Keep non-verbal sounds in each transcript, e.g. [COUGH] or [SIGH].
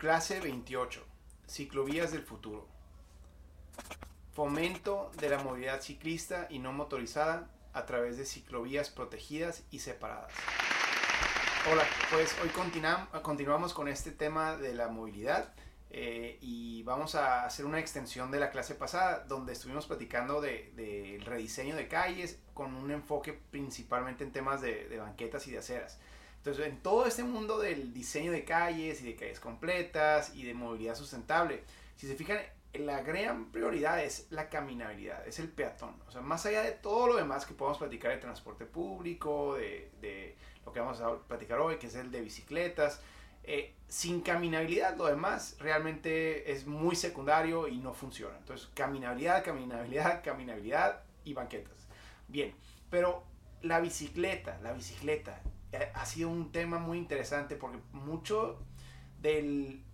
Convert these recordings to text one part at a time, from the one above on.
Clase 28. Ciclovías del futuro. Fomento de la movilidad ciclista y no motorizada a través de ciclovías protegidas y separadas. Hola, pues hoy continuamos con este tema de la movilidad eh, y vamos a hacer una extensión de la clase pasada donde estuvimos platicando del de, rediseño de calles con un enfoque principalmente en temas de, de banquetas y de aceras. Entonces, en todo este mundo del diseño de calles y de calles completas y de movilidad sustentable, si se fijan, la gran prioridad es la caminabilidad, es el peatón. O sea, más allá de todo lo demás que podemos platicar de transporte público, de, de lo que vamos a platicar hoy, que es el de bicicletas, eh, sin caminabilidad lo demás realmente es muy secundario y no funciona. Entonces, caminabilidad, caminabilidad, [LAUGHS] caminabilidad y banquetas. Bien, pero la bicicleta, la bicicleta ha sido un tema muy interesante porque mucho del,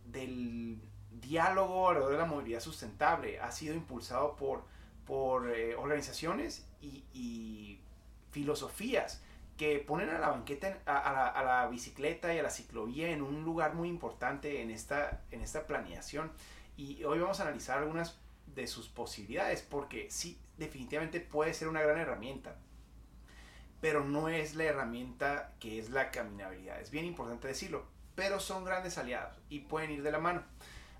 diálogo alrededor de la movilidad sustentable ha sido impulsado por, por eh, organizaciones y, filosofías que ponen a la banqueta, a, la, bicicleta y a la ciclovía en un lugar muy importante en esta, en esta planeación. Y hoy vamos a analizar algunas de sus posibilidades porque sí, definitivamente puede ser una gran herramienta pero no es la herramienta que es la caminabilidad. Es bien importante decirlo, pero son grandes aliados y pueden ir de la mano.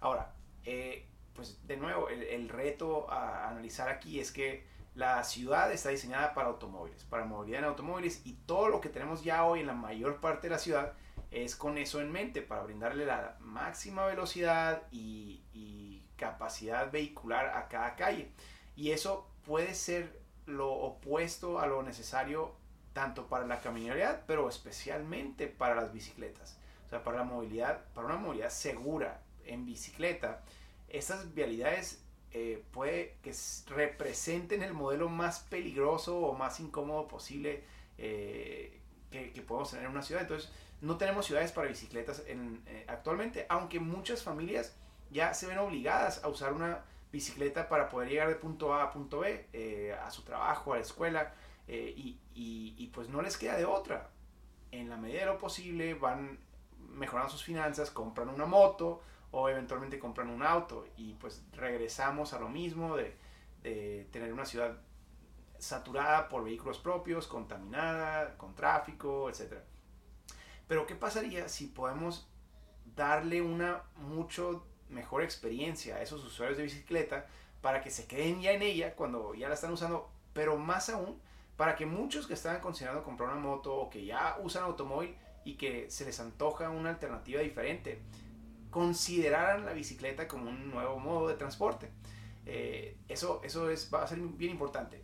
Ahora, eh, pues de nuevo, el, reto a analizar aquí es que la ciudad está diseñada para automóviles, para movilidad en automóviles y todo lo que tenemos ya hoy en la mayor parte de la ciudad es con eso en mente, para brindarle la máxima velocidad y, y capacidad vehicular a cada calle. Y eso puede ser lo opuesto a lo necesario tanto para la caminabilidad, pero especialmente para las bicicletas. O sea, para la movilidad, para una movilidad segura en bicicleta, estas vialidades eh, puede que representen el modelo más peligroso o más incómodo posible eh, que, podemos tener en una ciudad. Entonces, no tenemos ciudades para bicicletas en, eh, actualmente, aunque muchas familias ya se ven obligadas a usar una bicicleta para poder llegar de punto A a punto B, a su trabajo, a la escuela. Eh, y, y, pues no les queda de otra. En la medida de lo posible van mejorando sus finanzas, compran una moto o eventualmente compran un auto y pues regresamos a lo mismo de, de tener una ciudad saturada por vehículos propios, contaminada, con tráfico, etc. Pero ¿qué pasaría si podemos darle una mucho mejor experiencia a esos usuarios de bicicleta para que se queden ya en ella cuando ya la están usando, pero más aún para que muchos que estaban considerando comprar una moto o que ya usan automóvil y que se les antoja una alternativa diferente, consideraran la bicicleta como un nuevo modo de transporte. Eh, eso eso es, va a ser bien importante.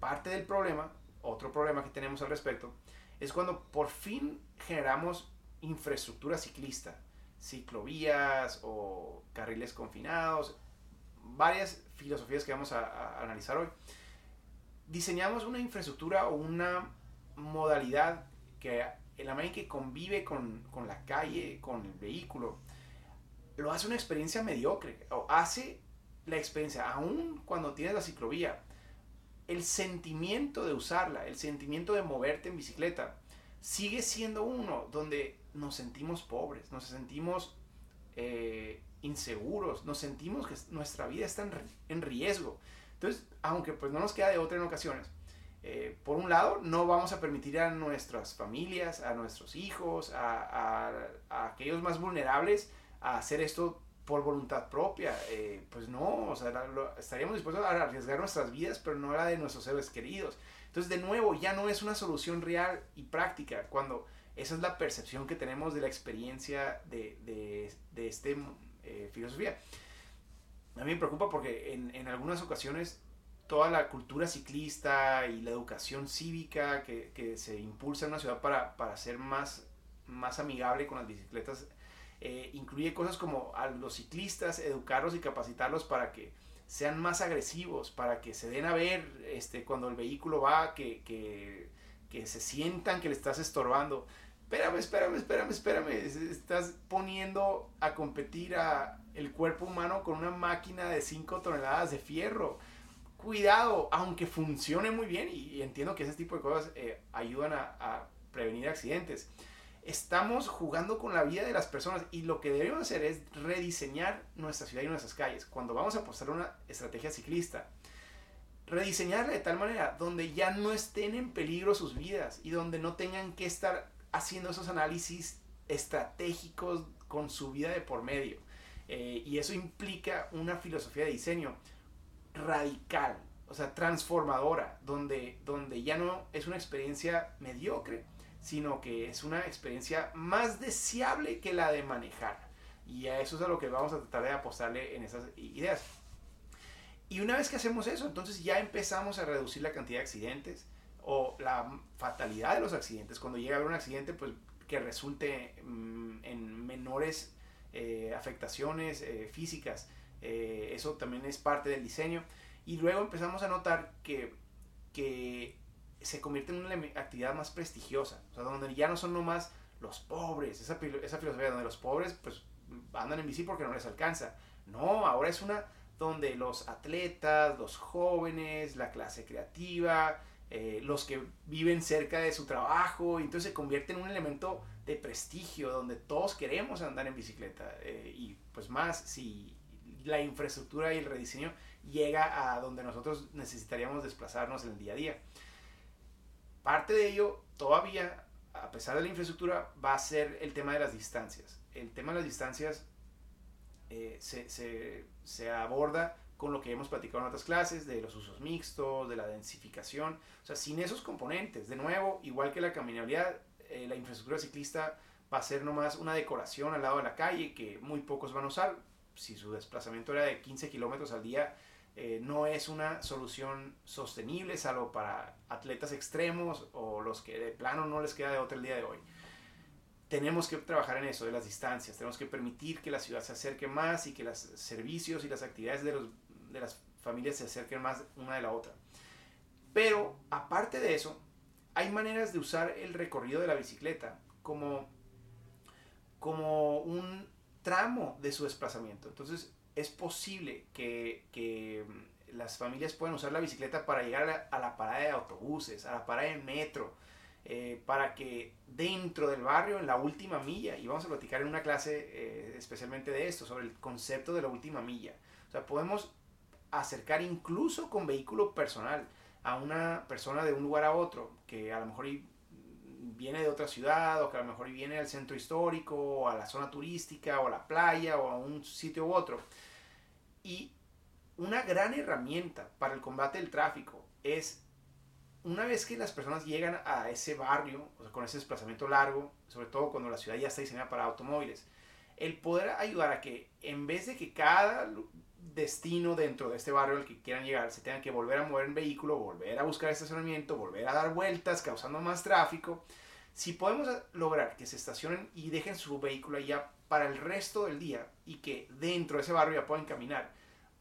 Parte del problema, otro problema que tenemos al respecto, es cuando por fin generamos infraestructura ciclista, ciclovías o carriles confinados, varias filosofías que vamos a analizar hoy diseñamos una infraestructura o una modalidad que en la manera que convive con, con, la calle, con el vehículo, lo hace una experiencia mediocre o hace la experiencia, aún cuando tienes la ciclovía, el sentimiento de usarla, el sentimiento de moverte en bicicleta, sigue siendo uno donde nos sentimos pobres, nos sentimos eh, inseguros, nos sentimos que nuestra vida está en, en riesgo. Entonces, aunque pues no nos queda de otra en ocasiones, eh, por un lado, no vamos a permitir a nuestras familias, a nuestros hijos, a, aquellos más vulnerables a hacer esto por voluntad propia. Eh, pues no, o sea, estaríamos dispuestos a arriesgar nuestras vidas, pero no la de nuestros seres queridos. Entonces, de nuevo, ya no es una solución real y práctica cuando esa es la percepción que tenemos de la experiencia de, de, de este eh, filosofía. A mí me preocupa porque en, en, algunas ocasiones toda la cultura ciclista y la educación cívica que, que se impulsa en una ciudad para, para, ser más, más amigable con las bicicletas eh, incluye cosas como a los ciclistas educarlos y capacitarlos para que sean más agresivos, para que se den a ver este, cuando el vehículo va, que, que, que se sientan que le estás estorbando. Espérame, espérame, espérame, espérame. Estás poniendo a competir a, el cuerpo humano con una máquina de 5 toneladas de fierro. Cuidado, aunque funcione muy bien, y, entiendo que ese tipo de cosas eh, ayudan a, prevenir accidentes. estamos jugando con la vida de las personas y lo que debemos hacer es rediseñar nuestra ciudad y nuestras calles. Cuando vamos a apostar una estrategia ciclista, rediseñarla de tal manera donde ya no estén en peligro sus vidas y donde no tengan que estar haciendo esos análisis estratégicos con su vida de por medio. Eh, y eso implica una filosofía de diseño radical, o sea, transformadora, donde, donde ya no es una experiencia mediocre, sino que es una experiencia más deseable que la de manejar. Y a eso es a lo que vamos a tratar de apostarle en esas ideas. Y una vez que hacemos eso, entonces ya empezamos a reducir la cantidad de accidentes o la fatalidad de los accidentes. Cuando llega a haber un accidente, pues que resulte mm, en menores eh, afectaciones eh, físicas. Eh, eso también es parte del diseño. Y luego empezamos a notar que, que se convierte en una actividad más prestigiosa, o sea, donde ya no son nomás los pobres, esa, esa filosofía donde los pobres pues andan en bici porque no les alcanza. No, ahora es una donde los atletas, los jóvenes, la clase creativa, eh, los que viven cerca de su trabajo, entonces se convierte en un elemento de prestigio donde todos queremos andar en bicicleta eh, y pues más si la infraestructura y el rediseño llega a donde nosotros necesitaríamos desplazarnos en el día a día. Parte de ello todavía, a pesar de la infraestructura, va a ser el tema de las distancias. El tema de las distancias eh, se, se, se aborda con lo que hemos platicado en otras clases, de los usos mixtos, de la densificación. O sea, sin esos componentes, de nuevo, igual que la caminabilidad, eh, la infraestructura ciclista va a ser nomás una decoración al lado de la calle que muy pocos van a usar. Si su desplazamiento era de 15 kilómetros al día, eh, no es una solución sostenible, salvo para atletas extremos o los que de plano no les queda de otra el día de hoy. Tenemos que trabajar en eso, de las distancias, tenemos que permitir que la ciudad se acerque más y que los servicios y las actividades de, los, de las familias se acerquen más una de la otra. Pero aparte de eso, hay maneras de usar el recorrido de la bicicleta como, como un tramo de su desplazamiento. Entonces es posible que, que las familias puedan usar la bicicleta para llegar a la, parada de autobuses, a la parada de metro, eh, para que dentro del barrio, en la última milla, y vamos a platicar en una clase eh, especialmente de esto, sobre el concepto de la última milla. O sea, podemos acercar incluso con vehículo personal a una persona de un lugar a otro, que a lo mejor viene de otra ciudad, o que a lo mejor viene al centro histórico, o a la zona turística, o a la playa, o a un sitio u otro. Y una gran herramienta para el combate del tráfico es una vez que las personas llegan a ese barrio, o sea, con ese desplazamiento largo, sobre todo cuando la ciudad ya está diseñada para automóviles, el poder ayudar a que en vez de que cada destino dentro de este barrio al que quieran llegar se tengan que volver a mover en vehículo, volver a buscar estacionamiento, volver a dar vueltas, causando más tráfico. Si podemos lograr que se estacionen y dejen su vehículo allá para el resto del día y que dentro de ese barrio ya puedan caminar,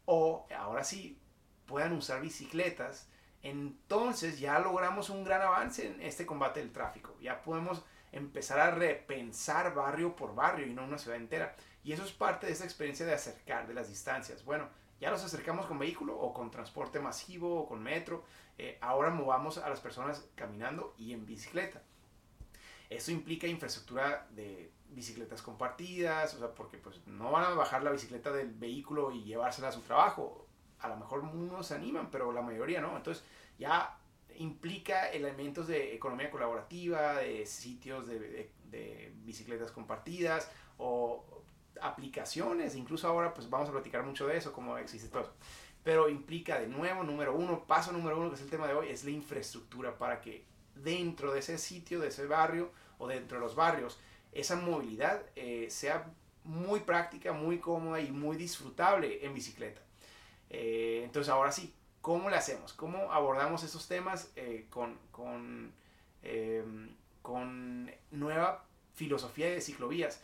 o ahora sí puedan usar bicicletas, entonces ya logramos un gran avance en este combate del tráfico. Ya podemos empezar a repensar barrio por barrio y no una ciudad entera. Y eso es parte de esa experiencia de acercar, de las distancias. Bueno, ya nos acercamos con vehículo o con transporte masivo o con metro. Eh, ahora movamos a las personas caminando y en bicicleta. Eso implica infraestructura de bicicletas compartidas, o sea, porque pues no van a bajar la bicicleta del vehículo y llevársela a su trabajo. A lo mejor unos se animan, pero la mayoría no. Entonces ya implica elementos de economía colaborativa, de sitios de, de bicicletas compartidas o aplicaciones, incluso ahora pues vamos a platicar mucho de eso, todo eso. Pero implica de nuevo, número uno, paso número uno, que es el tema de hoy, es la infraestructura para que dentro de ese sitio, de ese barrio o dentro de los barrios, esa movilidad eh, sea muy práctica, muy cómoda y muy disfrutable en bicicleta. Eh, entonces ahora sí, ¿cómo le hacemos? ¿Cómo abordamos esos temas eh, con, con, con nueva filosofía de ciclovías?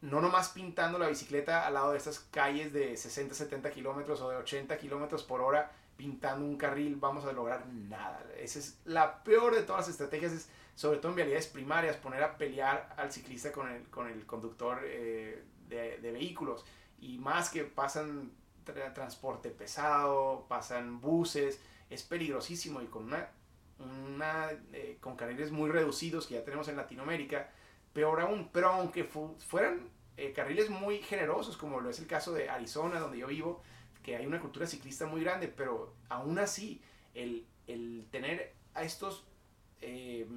No nomás pintando la bicicleta al lado de estas calles de 60, 70 kilómetros o de 80 kilómetros por hora, pintando un carril, vamos a lograr nada. Esa es la peor de todas las estrategias, es, sobre todo en vialidades primarias, poner a pelear al ciclista con el, con el conductor eh, de, vehículos. Y más que pasan transporte pesado, pasan buses, es peligrosísimo y con una eh, con carriles muy reducidos que ya tenemos en Latinoamérica, peor aún. Pero aunque fueran eh, carriles muy generosos, como lo es el caso de Arizona, donde yo vivo, que hay una cultura ciclista muy grande, pero aún así, el, tener a estos, eh,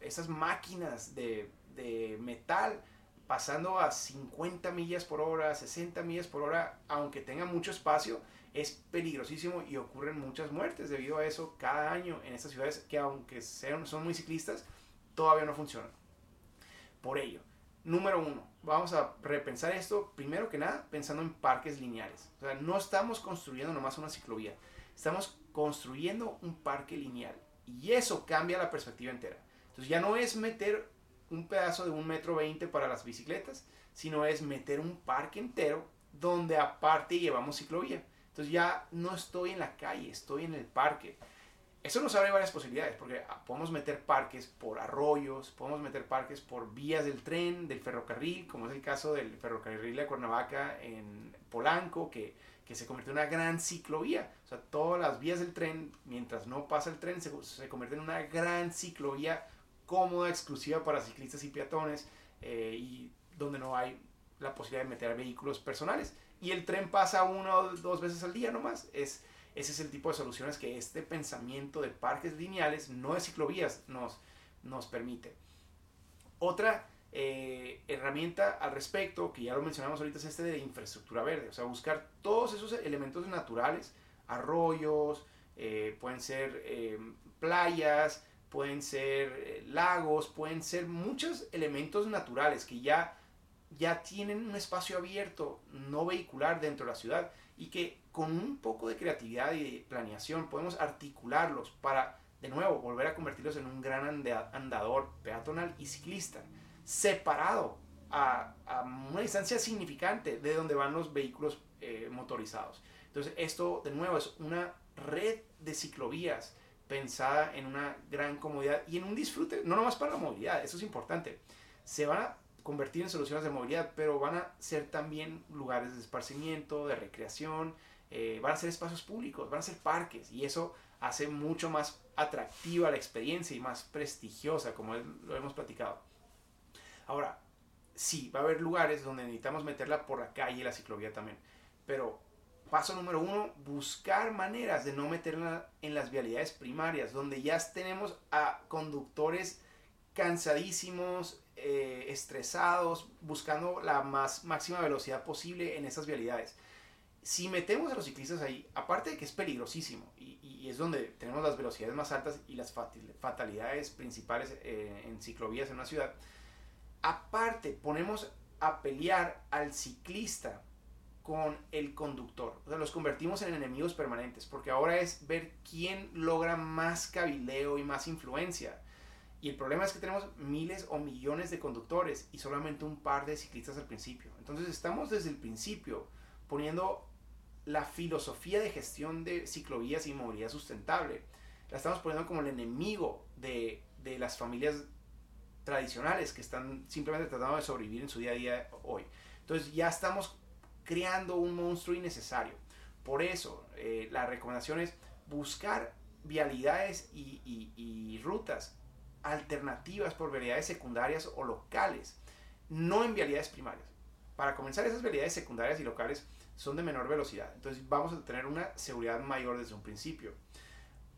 esas máquinas de, de metal pasando a 50 millas por hora, 60 millas por hora, aunque tenga mucho espacio, es peligrosísimo y ocurren muchas muertes debido a eso cada año en estas ciudades que aunque sean, son muy ciclistas, todavía no funcionan. Por ello, número uno, vamos a repensar esto primero que nada pensando en parques lineales. O sea, no estamos construyendo nomás una ciclovía, estamos construyendo un parque lineal y eso cambia la perspectiva entera. Entonces ya no es meter un pedazo de un metro veinte para las bicicletas, sino es meter un parque entero donde aparte llevamos ciclovía. Entonces ya no estoy en la calle, estoy en el parque. Eso nos abre varias posibilidades, porque podemos meter parques por arroyos, podemos meter parques por vías del tren, del ferrocarril, como es el caso del ferrocarril de Cuernavaca en Polanco, que, que se convirtió en una gran ciclovía. O sea, todas las vías del tren, mientras no pasa el tren, se, se convierten en una gran ciclovía cómoda, exclusiva para ciclistas y peatones eh, y donde no hay la posibilidad de meter vehículos personales. Y el tren pasa una o dos veces al día nomás. Es, ese es el tipo de soluciones que este pensamiento de parques lineales, no de ciclovías, nos, nos permite. Otra eh, herramienta al respecto, que ya lo mencionamos ahorita, es este de infraestructura verde. O sea, buscar todos esos elementos naturales, arroyos, eh, pueden ser playas, pueden ser eh, lagos, pueden ser muchos elementos naturales que ya, ya tienen un espacio abierto, no vehicular dentro de la ciudad y que con un poco de creatividad y de planeación podemos articularlos para, de nuevo, volver a convertirlos en un gran andador peatonal y ciclista, separado a, una distancia significante de donde van los vehículos eh, motorizados. Entonces, esto, de nuevo, es una red de ciclovías pensada en una gran comodidad y en un disfrute, no nomás para la movilidad, eso es importante. Se van a convertir en soluciones de movilidad, pero van a ser también lugares de esparcimiento, de recreación, eh, van a ser espacios públicos, van a ser parques y eso hace mucho más atractiva la experiencia y más prestigiosa, como lo hemos platicado. Ahora, sí, va a haber lugares donde necesitamos meterla por la calle, la ciclovía también, pero Paso número uno, buscar maneras de no meterla en las vialidades primarias, donde ya tenemos a conductores cansadísimos, eh, estresados, buscando la más máxima velocidad posible en esas vialidades. Si metemos a los ciclistas ahí, aparte de que es peligrosísimo y, es donde tenemos las velocidades más altas y las fatalidades principales eh, en ciclovías en una ciudad, aparte ponemos a pelear al ciclista con el conductor. O sea, los convertimos en enemigos permanentes, porque ahora es ver quién logra más cabileo y más influencia. Y el problema es que tenemos miles o millones de conductores y solamente un par de ciclistas al principio. Entonces estamos desde el principio poniendo la filosofía de gestión de ciclovías y movilidad sustentable. La estamos poniendo como el enemigo de, de las familias tradicionales que están simplemente tratando de sobrevivir en su día a día hoy. Entonces ya estamos creando un monstruo innecesario. Por eso, eh, la recomendación es buscar vialidades y, rutas alternativas por vialidades secundarias o locales, no en vialidades primarias. Para comenzar, esas vialidades secundarias y locales son de menor velocidad, entonces vamos a tener una seguridad mayor desde un principio.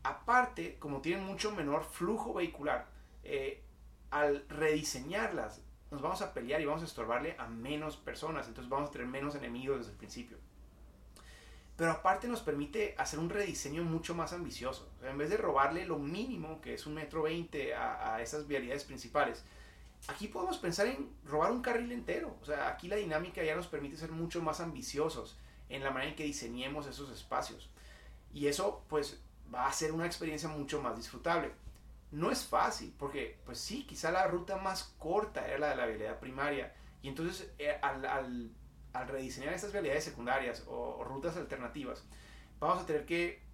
Aparte, como tienen mucho menor flujo vehicular, eh, al rediseñarlas nos vamos a pelear y vamos a estorbarle a menos personas, entonces vamos a tener menos enemigos desde el principio. Pero aparte nos permite hacer un rediseño mucho más ambicioso. en vez de robarle lo mínimo, que es un metro veinte a, esas vialidades principales, aquí podemos pensar en robar un carril entero. O sea, aquí la dinámica ya nos permite ser mucho más ambiciosos en la manera en que diseñemos esos espacios. Y eso pues va a ser una experiencia mucho más disfrutable no es fácil, porque pues sí, quizá la ruta más corta era la de la vialidad primaria, y entonces eh, al, rediseñar estas vialidades secundarias o, rutas alternativas, vamos a tener que,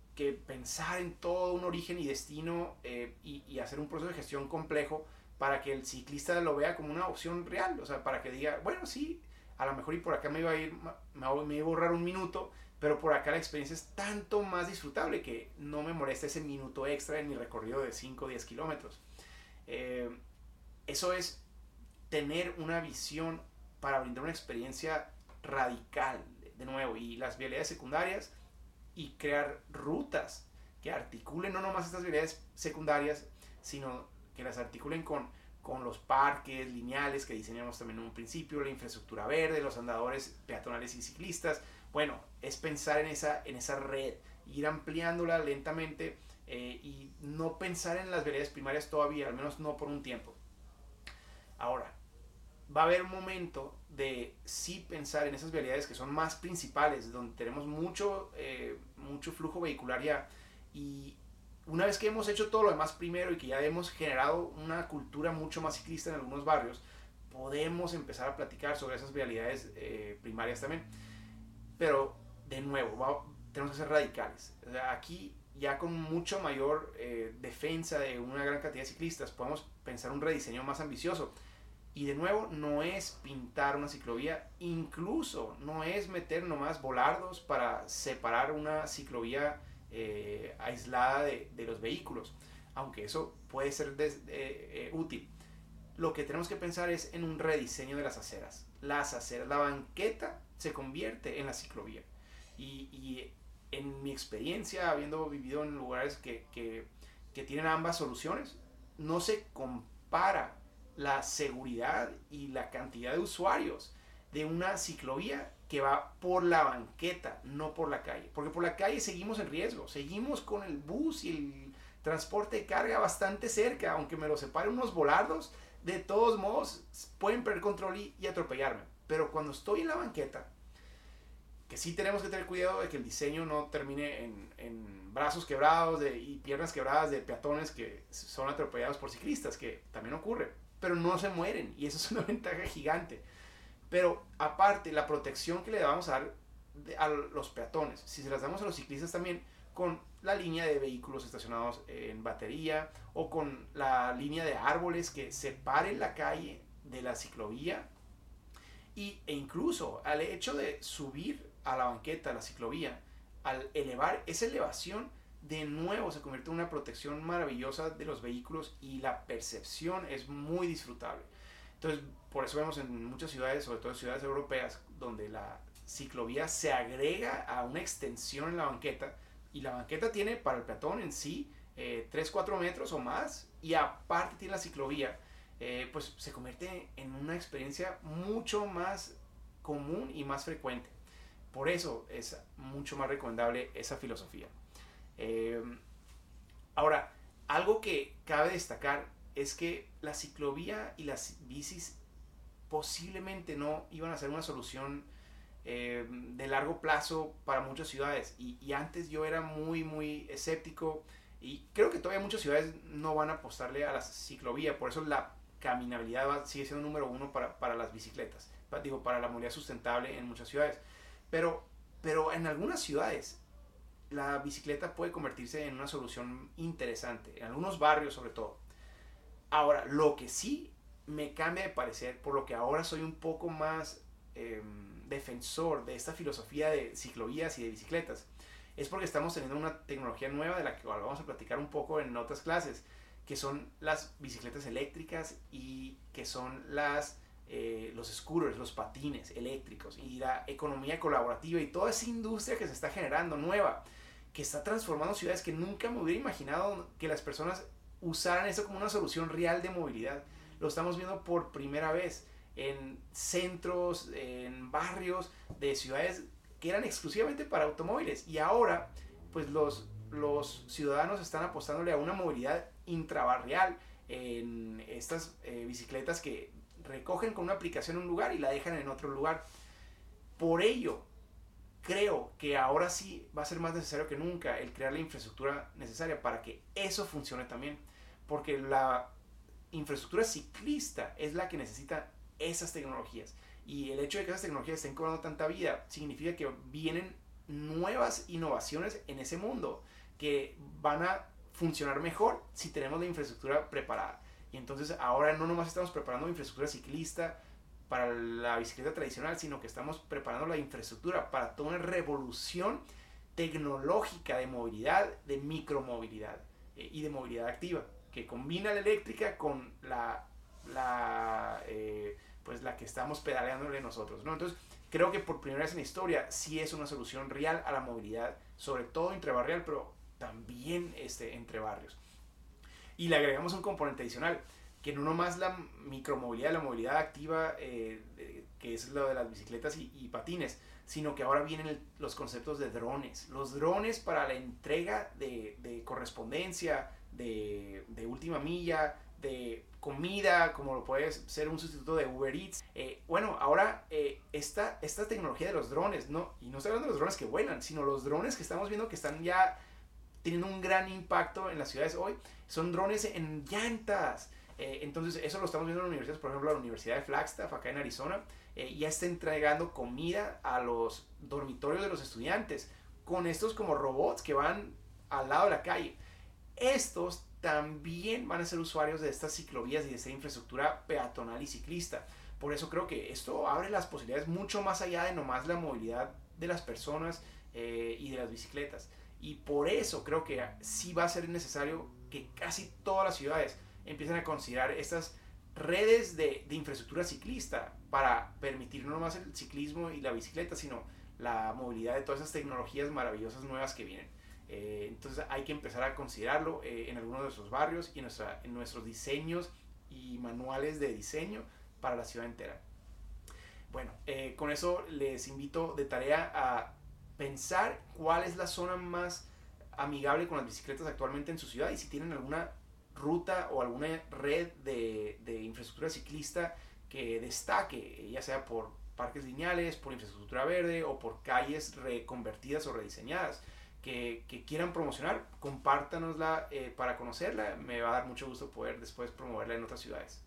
pensar en todo un origen y destino eh, y, hacer un proceso de gestión complejo para que el ciclista lo vea como una opción real, o sea, para que diga, bueno, sí, a lo mejor y por acá me iba a ir, me, me iba a borrar un minuto, pero por acá la experiencia es tanto más disfrutable que no me molesta ese minuto extra en mi recorrido de 5 o 10 kilómetros. Eh, eso es tener una visión para brindar una experiencia radical, de nuevo, y las vialidades secundarias y crear rutas que articulen no nomás estas vialidades secundarias, sino que las articulen con, con los parques lineales que diseñamos también en un principio, la infraestructura verde, los andadores peatonales y ciclistas. Bueno, es pensar en esa, en esa red, ir ampliándola lentamente eh, y no pensar en las vialidades primarias todavía, al menos no por un tiempo. Ahora, va a haber un momento de sí pensar en esas vialidades que son más principales, donde tenemos mucho, eh, mucho flujo vehicular ya. Y una vez que hemos hecho todo lo demás primero y que ya hemos generado una cultura mucho más ciclista en algunos barrios, podemos empezar a platicar sobre esas vialidades eh, primarias también. Pero, de nuevo, tenemos que ser radicales. aquí, ya con mucho mayor eh, defensa de una gran cantidad de ciclistas, podemos pensar un rediseño más ambicioso y de nuevo, no es pintar una ciclovía, incluso no es meter nomás volardos para separar una ciclovía eh, aislada de, los vehículos, aunque eso puede ser eh, útil. Lo que tenemos que pensar es en un rediseño de las aceras. Las aceras, la banqueta se convierte en la ciclovía. Y, en mi experiencia, habiendo vivido en lugares que, que tienen ambas soluciones, no se compara la seguridad y la cantidad de usuarios de una ciclovía que va por la banqueta, no por la calle. Porque por la calle seguimos en riesgo, seguimos con el bus y el transporte de carga bastante cerca, aunque me lo separen unos volardos, de todos modos pueden perder control y, atropellarme. Pero cuando estoy en la banqueta, que sí tenemos que tener cuidado de que el diseño no termine en, brazos quebrados y piernas quebradas de peatones que son atropellados por ciclistas, que también ocurre pero no se mueren y eso es una [LAUGHS] ventaja gigante. Pero aparte, la protección que le vamos a dar a los peatones, si se las damos a los ciclistas también, con la línea de vehículos estacionados en batería o con la línea de árboles que separen la calle de la ciclovía y, e incluso al hecho de subir a la banqueta, a la ciclovía, al elevar esa elevación, de nuevo se convierte en una protección maravillosa de los vehículos y la percepción es muy disfrutable. Entonces, por eso vemos en muchas ciudades, sobre todo ciudades europeas, donde la ciclovía se agrega a una extensión en la banqueta y la banqueta tiene para el peatón en sí eh, 3-4 metros o más y aparte tiene la ciclovía, eh, pues se convierte en una experiencia mucho más común y más frecuente. Por eso es mucho más recomendable esa filosofía. Em, ahora, algo que cabe destacar es que la ciclovía y las bicis posiblemente no iban a ser una solución em, de largo plazo para muchas ciudades. Y, antes yo era muy, muy escéptico y creo que todavía muchas ciudades no van a apostarle a la ciclovía. Por eso la caminabilidad sigue siendo número uno para, para las bicicletas. Digo, para la movilidad sustentable en muchas ciudades. Pero, pero en algunas ciudades la bicicleta puede convertirse en una solución interesante, en algunos barrios sobre todo. Ahora, lo que sí me cambia de parecer, por lo que ahora soy un poco más em, defensor de esta filosofía de ciclovías y de bicicletas, es porque estamos teniendo una tecnología nueva de la que vamos a platicar un poco en otras clases, que son las bicicletas eléctricas y que son las eh, los scooters, los patines eléctricos y la economía colaborativa y toda esa industria que se está generando nueva que está transformando ciudades que nunca me hubiera imaginado que las personas usaran eso como una solución real de movilidad. Lo estamos viendo por primera vez en centros, en barrios de ciudades que eran exclusivamente para automóviles. Y ahora, pues los, los ciudadanos están apostándole a una movilidad intrabarrial en estas eh, bicicletas que recogen con una aplicación en un lugar y la dejan en otro lugar. Por ello, creo que ahora sí va a ser más necesario que nunca el crear la infraestructura necesaria para que eso funcione también. Porque la infraestructura ciclista es la que necesita esas tecnologías. Y el hecho de que esas tecnologías estén cobrando tanta vida significa que vienen nuevas innovaciones en ese mundo que van a funcionar mejor si tenemos la infraestructura preparada. Y entonces ahora no nomás estamos preparando infraestructura ciclista, para la bicicleta tradicional, sino que estamos preparando la infraestructura para toda una revolución tecnológica de movilidad, de micromovilidad eh, y de movilidad activa, que combina la eléctrica con la la, eh, pues la que estamos pedaleándole nosotros, ¿no? Entonces, creo que por primera vez en la historia sí es una solución real a la movilidad, sobre todo entre barrial, pero también este, entre barrios. Y le agregamos un componente adicional, que no nomás la micromovilidad, la movilidad activa, eh, que es lo de las bicicletas y, patines, sino que ahora vienen los conceptos de drones. Los drones para la entrega de, de correspondencia, de, última milla, de comida, como puede ser un sustituto de Uber Eats. Eh, bueno, ahora eh, esta, esta tecnología de los drones, ¿no? y no estoy hablando de los drones que vuelan, sino los drones que estamos viendo que están ya teniendo un gran impacto en las ciudades hoy, son drones en llantas. Eh, entonces, eso lo estamos viendo en universidades, por ejemplo, la Universidad de Flagstaff, acá en Arizona, ya está entregando comida a los dormitorios de los estudiantes con estos como robots que van al lado de la calle. Estos también van a ser usuarios de estas ciclovías y de esta infraestructura peatonal y ciclista. Por eso creo que esto abre las posibilidades mucho más allá de nomás la movilidad de las personas eh, y de las bicicletas. Y por eso creo que sí va a ser necesario que casi todas las ciudades empiecen a considerar estas redes de, de infraestructura ciclista para permitir no nomás el ciclismo y la bicicleta, sino la movilidad de todas esas tecnologías maravillosas nuevas que vienen. Eh, entonces hay que empezar a considerarlo eh, en algunos de nuestros barrios y en, nuestra, en nuestros diseños y manuales de diseño para la ciudad entera. Bueno, eh, con eso les invito de tarea a pensar cuál es la zona más amigable con las bicicletas actualmente en su ciudad y si tienen alguna ruta o alguna red de, de infraestructura ciclista que destaque, ya sea por parques lineales, por infraestructura verde o por calles reconvertidas o rediseñadas que, quieran promocionar, compártanosla eh, para conocerla. Me va a dar mucho gusto poder después promoverla en otras ciudades.